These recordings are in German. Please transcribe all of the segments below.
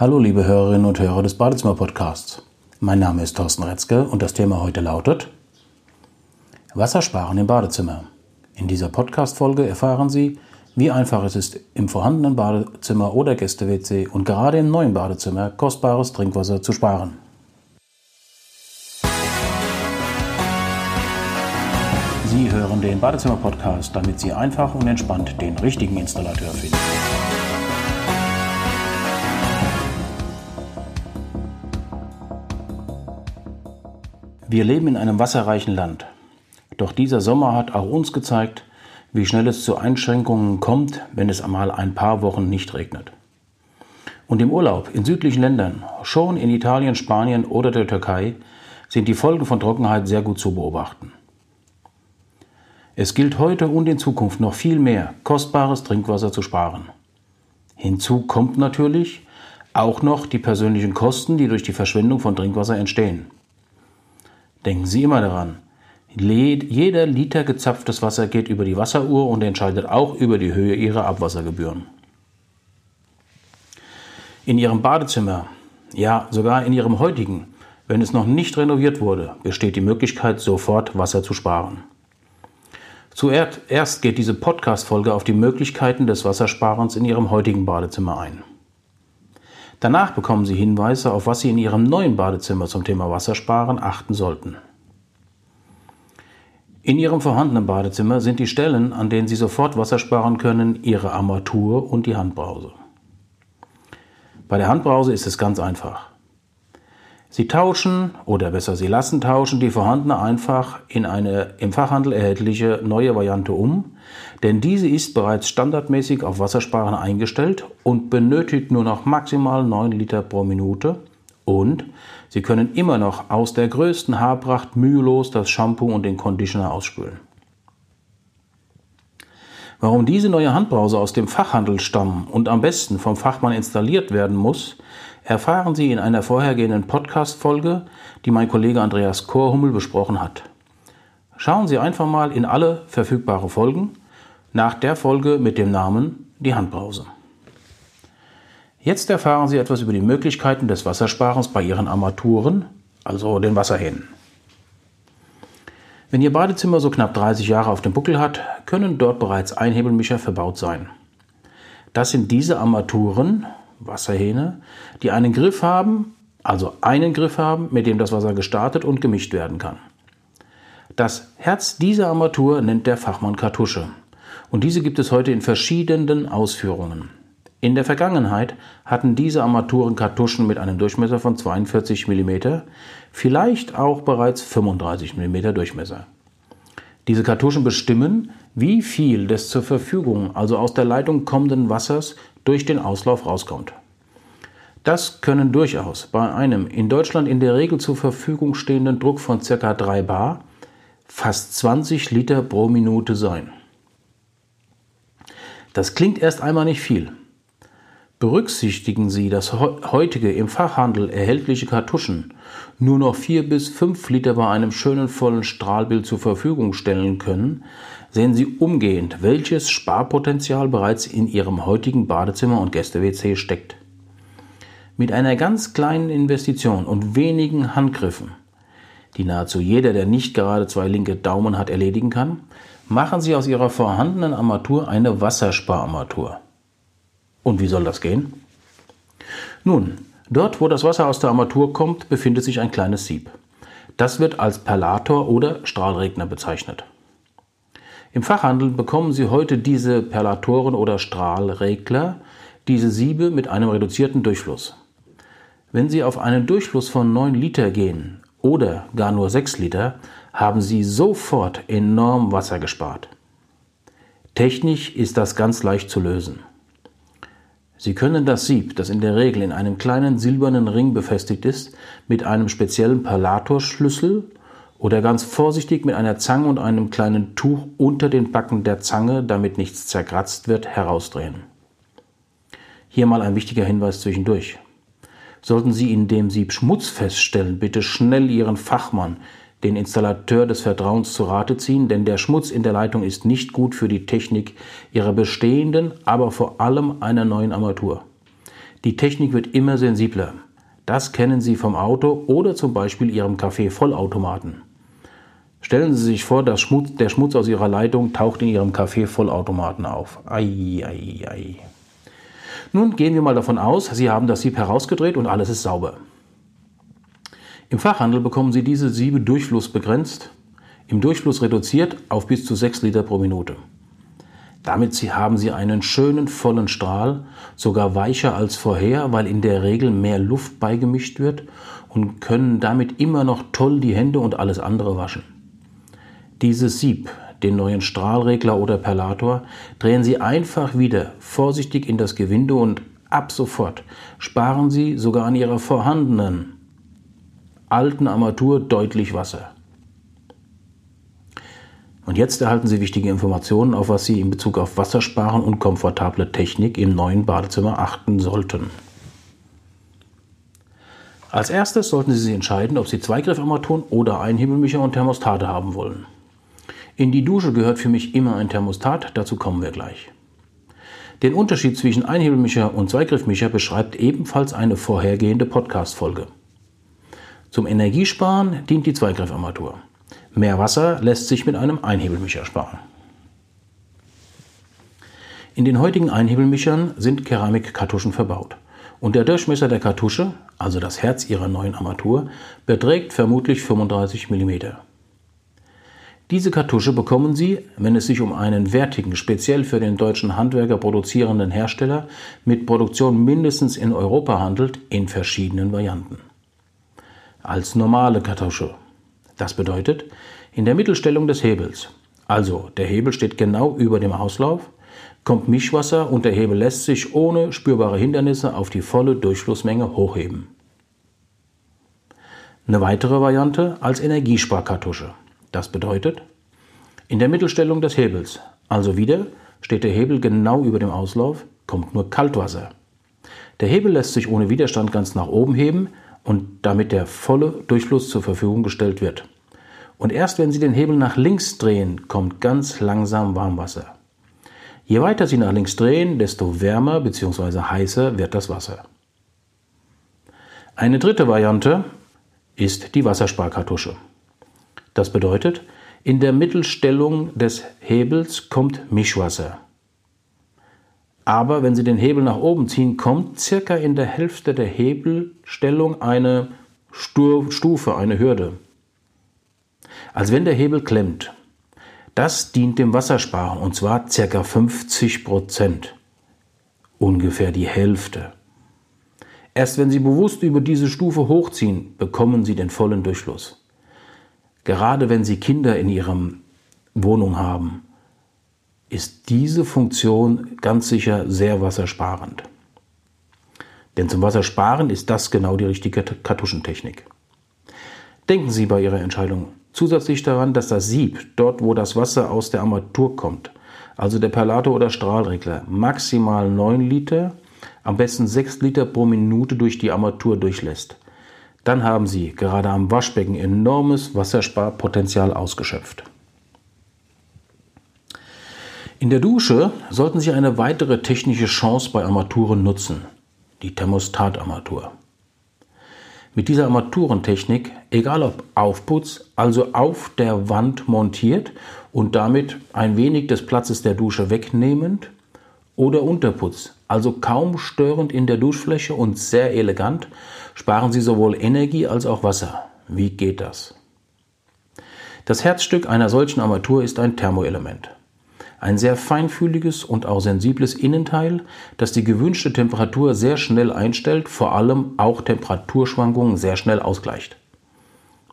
Hallo liebe Hörerinnen und Hörer des Badezimmer-Podcasts. Mein Name ist Thorsten Retzke und das Thema heute lautet Wassersparen im Badezimmer. In dieser Podcast-Folge erfahren Sie, wie einfach es ist, im vorhandenen Badezimmer oder Gäste-WC und gerade im neuen Badezimmer kostbares Trinkwasser zu sparen. Sie hören den Badezimmer-Podcast, damit Sie einfach und entspannt den richtigen Installateur finden. Wir leben in einem wasserreichen Land. Doch dieser Sommer hat auch uns gezeigt, wie schnell es zu Einschränkungen kommt, wenn es einmal ein paar Wochen nicht regnet. Und im Urlaub in südlichen Ländern, schon in Italien, Spanien oder der Türkei, sind die Folgen von Trockenheit sehr gut zu beobachten. Es gilt heute und in Zukunft noch viel mehr, kostbares Trinkwasser zu sparen. Hinzu kommt natürlich auch noch die persönlichen Kosten, die durch die Verschwendung von Trinkwasser entstehen. Denken Sie immer daran, jeder Liter gezapftes Wasser geht über die Wasseruhr und entscheidet auch über die Höhe Ihrer Abwassergebühren. In Ihrem Badezimmer, ja sogar in Ihrem heutigen, wenn es noch nicht renoviert wurde, besteht die Möglichkeit, sofort Wasser zu sparen. Zuerst geht diese Podcast-Folge auf die Möglichkeiten des Wassersparens in Ihrem heutigen Badezimmer ein. Danach bekommen Sie Hinweise, auf was Sie in Ihrem neuen Badezimmer zum Thema Wassersparen achten sollten. In Ihrem vorhandenen Badezimmer sind die Stellen, an denen Sie sofort Wasser sparen können, Ihre Armatur und die Handbrause. Bei der Handbrause ist es ganz einfach. Sie tauschen oder besser Sie lassen tauschen die vorhandene einfach in eine im Fachhandel erhältliche neue Variante um, denn diese ist bereits standardmäßig auf Wassersparen eingestellt und benötigt nur noch maximal 9 Liter pro Minute und Sie können immer noch aus der größten Haarpracht mühelos das Shampoo und den Conditioner ausspülen. Warum diese neue Handbrause aus dem Fachhandel stammen und am besten vom Fachmann installiert werden muss, erfahren Sie in einer vorhergehenden Podcast-Folge, die mein Kollege Andreas Korhummel besprochen hat. Schauen Sie einfach mal in alle verfügbare Folgen nach der Folge mit dem Namen Die Handbrause. Jetzt erfahren Sie etwas über die Möglichkeiten des Wassersparens bei Ihren Armaturen, also den Wasserhähnen. Wenn Ihr Badezimmer so knapp 30 Jahre auf dem Buckel hat, können dort bereits Einhebelmischer verbaut sein. Das sind diese Armaturen, Wasserhähne, die einen Griff haben, also einen Griff haben, mit dem das Wasser gestartet und gemischt werden kann. Das Herz dieser Armatur nennt der Fachmann Kartusche. Und diese gibt es heute in verschiedenen Ausführungen. In der Vergangenheit hatten diese Armaturen Kartuschen mit einem Durchmesser von 42 mm, vielleicht auch bereits 35 mm Durchmesser. Diese Kartuschen bestimmen, wie viel des zur Verfügung, also aus der Leitung kommenden Wassers durch den Auslauf rauskommt. Das können durchaus bei einem in Deutschland in der Regel zur Verfügung stehenden Druck von ca. 3 bar fast 20 Liter pro Minute sein. Das klingt erst einmal nicht viel. Berücksichtigen Sie, dass heutige im Fachhandel erhältliche Kartuschen nur noch 4 bis 5 Liter bei einem schönen vollen Strahlbild zur Verfügung stellen können, sehen Sie umgehend, welches Sparpotenzial bereits in Ihrem heutigen Badezimmer und Gäste-WC steckt. Mit einer ganz kleinen Investition und wenigen Handgriffen, die nahezu jeder, der nicht gerade zwei linke Daumen hat, erledigen kann, machen Sie aus Ihrer vorhandenen Armatur eine Wasserspararmatur. Und wie soll das gehen? Nun, dort, wo das Wasser aus der Armatur kommt, befindet sich ein kleines Sieb. Das wird als Perlator oder Strahlregner bezeichnet. Im Fachhandel bekommen Sie heute diese Perlatoren oder Strahlregler, diese Siebe mit einem reduzierten Durchfluss. Wenn Sie auf einen Durchfluss von 9 Liter gehen oder gar nur 6 Liter, haben Sie sofort enorm Wasser gespart. Technisch ist das ganz leicht zu lösen. Sie können das Sieb, das in der Regel in einem kleinen silbernen Ring befestigt ist, mit einem speziellen Perlatorschlüssel oder ganz vorsichtig mit einer Zange und einem kleinen Tuch unter den Backen der Zange, damit nichts zerkratzt wird, herausdrehen. Hier mal ein wichtiger Hinweis zwischendurch. Sollten Sie in dem Sieb Schmutz feststellen, bitte schnell Ihren Fachmann, den Installateur des Vertrauens zu Rate ziehen, denn der Schmutz in der Leitung ist nicht gut für die Technik Ihrer bestehenden, aber vor allem einer neuen Armatur. Die Technik wird immer sensibler. Das kennen Sie vom Auto oder zum Beispiel Ihrem Kaffee-Vollautomaten. Stellen Sie sich vor, Schmutz, der Schmutz aus Ihrer Leitung taucht in Ihrem Kaffee-Vollautomaten auf. Ei, ei, ei. Nun gehen wir mal davon aus, Sie haben das Sieb herausgedreht und alles ist sauber. Im Fachhandel bekommen Sie diese Siebe durchflussbegrenzt, im Durchfluss reduziert auf bis zu 6 Liter pro Minute. Damit haben Sie einen schönen vollen Strahl, sogar weicher als vorher, weil in der Regel mehr Luft beigemischt wird und können damit immer noch toll die Hände und alles andere waschen. Dieses Sieb, den neuen Strahlregler oder Perlator, drehen Sie einfach wieder vorsichtig in das Gewinde und ab sofort sparen Sie sogar an Ihrer vorhandenen alten Armatur deutlich Wasser. Und jetzt erhalten Sie wichtige Informationen, auf was Sie in Bezug auf Wassersparen und komfortable Technik im neuen Badezimmer achten sollten. Als erstes sollten Sie sich entscheiden, ob Sie Zweigriffarmaturen oder Einhebelmischer und Thermostate haben wollen. In die Dusche gehört für mich immer ein Thermostat, dazu kommen wir gleich. Den Unterschied zwischen Einhebelmischer und Zweigriffmischer beschreibt ebenfalls eine vorhergehende Podcast-Folge. Zum Energiesparen dient die Zweigriffarmatur. Mehr Wasser lässt sich mit einem Einhebelmischer sparen. In den heutigen Einhebelmischern sind Keramikkartuschen verbaut. Und der Durchmesser der Kartusche, also das Herz ihrer neuen Armatur, beträgt vermutlich 35 mm. Diese Kartusche bekommen Sie, wenn es sich um einen wertigen, speziell für den deutschen Handwerker produzierenden Hersteller mit Produktion mindestens in Europa handelt, in verschiedenen Varianten als normale Kartusche. Das bedeutet, in der Mittelstellung des Hebels, also der Hebel steht genau über dem Auslauf, kommt Mischwasser und der Hebel lässt sich ohne spürbare Hindernisse auf die volle Durchflussmenge hochheben. Eine weitere Variante als Energiesparkartusche. Das bedeutet, in der Mittelstellung des Hebels, also wieder, steht der Hebel genau über dem Auslauf, kommt nur Kaltwasser. Der Hebel lässt sich ohne Widerstand ganz nach oben heben und damit der volle Durchfluss zur Verfügung gestellt wird. Und erst wenn Sie den Hebel nach links drehen, kommt ganz langsam Warmwasser. Je weiter Sie nach links drehen, desto wärmer bzw. heißer wird das Wasser. Eine dritte Variante ist die Wassersparkartusche. Das bedeutet, in der Mittelstellung des Hebels kommt Mischwasser. Aber wenn Sie den Hebel nach oben ziehen, kommt circa in der Hälfte der Hebelstellung eine Stufe, eine Hürde. Als wenn der Hebel klemmt. Das dient dem Wassersparen und zwar circa 50 Prozent. Ungefähr die Hälfte. Erst wenn Sie bewusst über diese Stufe hochziehen, bekommen Sie den vollen Durchfluss. Gerade wenn Sie Kinder in Ihrer Wohnung haben, ist diese Funktion ganz sicher sehr wassersparend. Denn zum Wassersparen ist das genau die richtige Kartuschentechnik. Denken Sie bei Ihrer Entscheidung zusätzlich daran, dass das Sieb, dort wo das Wasser aus der Armatur kommt, also der Perlator oder Strahlregler, maximal 9 Liter, am besten 6 Liter pro Minute durch die Armatur durchlässt. Dann haben Sie gerade am Waschbecken enormes Wassersparpotenzial ausgeschöpft. In der Dusche sollten Sie eine weitere technische Chance bei Armaturen nutzen, die Thermostatarmatur. Mit dieser Armaturentechnik, egal ob Aufputz, also auf der Wand montiert und damit ein wenig des Platzes der Dusche wegnehmend, oder Unterputz, also kaum störend in der Duschfläche und sehr elegant, sparen Sie sowohl Energie als auch Wasser. Wie geht das? Das Herzstück einer solchen Armatur ist ein Thermoelement. Ein sehr feinfühliges und auch sensibles Innenteil, das die gewünschte Temperatur sehr schnell einstellt, vor allem auch Temperaturschwankungen sehr schnell ausgleicht.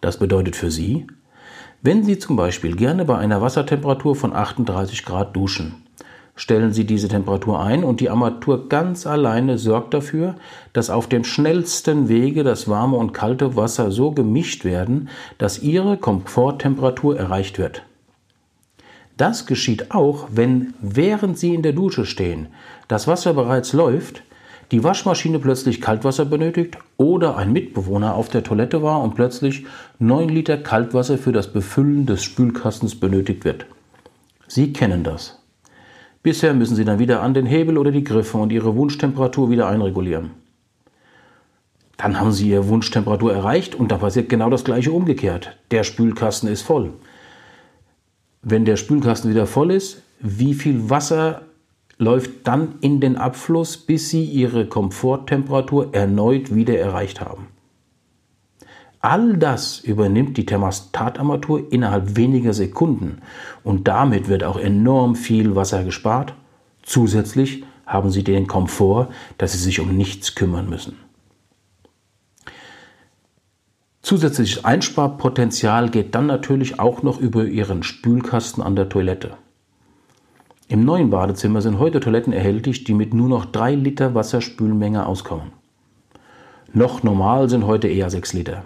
Das bedeutet für Sie, wenn Sie zum Beispiel gerne bei einer Wassertemperatur von 38 Grad duschen, stellen Sie diese Temperatur ein und die Armatur ganz alleine sorgt dafür, dass auf dem schnellsten Wege das warme und kalte Wasser so gemischt werden, dass Ihre Komforttemperatur erreicht wird. Das geschieht auch, wenn während Sie in der Dusche stehen, das Wasser bereits läuft, die Waschmaschine plötzlich Kaltwasser benötigt oder ein Mitbewohner auf der Toilette war und plötzlich 9 Liter Kaltwasser für das Befüllen des Spülkastens benötigt wird. Sie kennen das. Bisher müssen Sie dann wieder an den Hebel oder die Griffe und Ihre Wunschtemperatur wieder einregulieren. Dann haben Sie Ihre Wunschtemperatur erreicht und da passiert genau das gleiche umgekehrt. Der Spülkasten ist voll. Wenn der Spülkasten wieder voll ist, wie viel Wasser läuft dann in den Abfluss, bis Sie Ihre Komforttemperatur erneut wieder erreicht haben? All das übernimmt die Thermostatarmatur innerhalb weniger Sekunden und damit wird auch enorm viel Wasser gespart. Zusätzlich haben Sie den Komfort, dass Sie sich um nichts kümmern müssen. Zusätzliches Einsparpotenzial geht dann natürlich auch noch über Ihren Spülkasten an der Toilette. Im neuen Badezimmer sind heute Toiletten erhältlich, die mit nur noch 3 Liter Wasserspülmenge auskommen. Noch normal sind heute eher 6 Liter.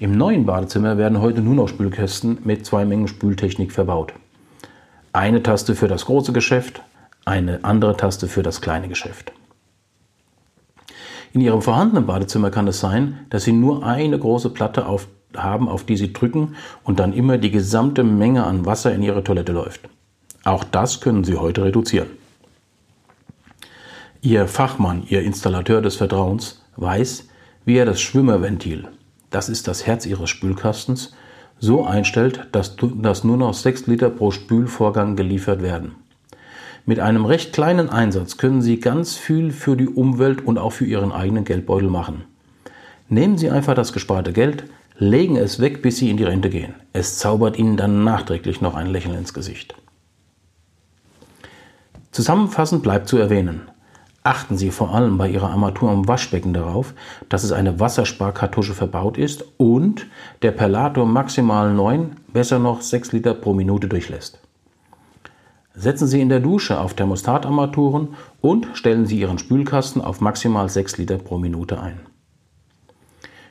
Im neuen Badezimmer werden heute nur noch Spülkästen mit zwei Mengen Spültechnik verbaut. Eine Taste für das große Geschäft, eine andere Taste für das kleine Geschäft. In Ihrem vorhandenen Badezimmer kann es sein, dass Sie nur eine große Platte auf, haben, auf die Sie drücken und dann immer die gesamte Menge an Wasser in Ihre Toilette läuft. Auch das können Sie heute reduzieren. Ihr Fachmann, Ihr Installateur des Vertrauens, weiß, wie er das Schwimmerventil, das ist das Herz Ihres Spülkastens, so einstellt, dass, dass nur noch 6 Liter pro Spülvorgang geliefert werden. Mit einem recht kleinen Einsatz können Sie ganz viel für die Umwelt und auch für Ihren eigenen Geldbeutel machen. Nehmen Sie einfach das gesparte Geld, legen es weg, bis Sie in die Rente gehen. Es zaubert Ihnen dann nachträglich noch ein Lächeln ins Gesicht. Zusammenfassend bleibt zu erwähnen, Achten Sie vor allem bei Ihrer Armatur am Waschbecken darauf, dass es eine Wassersparkartusche verbaut ist und der Perlator maximal 9, besser noch 6 Liter pro Minute durchlässt. Setzen Sie in der Dusche auf Thermostatarmaturen und stellen Sie Ihren Spülkasten auf maximal 6 Liter pro Minute ein.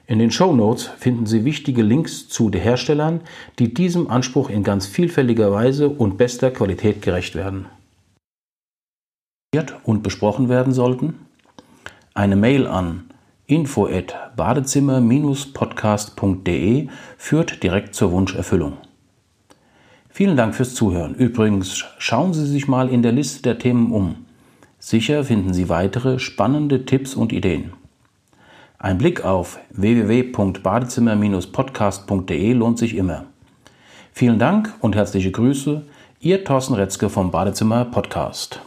In den Show Notes finden Sie wichtige Links zu den Herstellern, die diesem Anspruch in ganz vielfältiger Weise und bester Qualität gerecht werden und besprochen werden sollten, eine Mail an info@badezimmer-podcast.de führt direkt zur Wunscherfüllung. Vielen Dank fürs Zuhören. Übrigens, schauen Sie sich mal in der Liste der Themen um. Sicher finden Sie weitere spannende Tipps und Ideen. Ein Blick auf www.badezimmer-podcast.de lohnt sich immer. Vielen Dank und herzliche Grüße, Ihr Thorsten Retzke vom Badezimmer Podcast.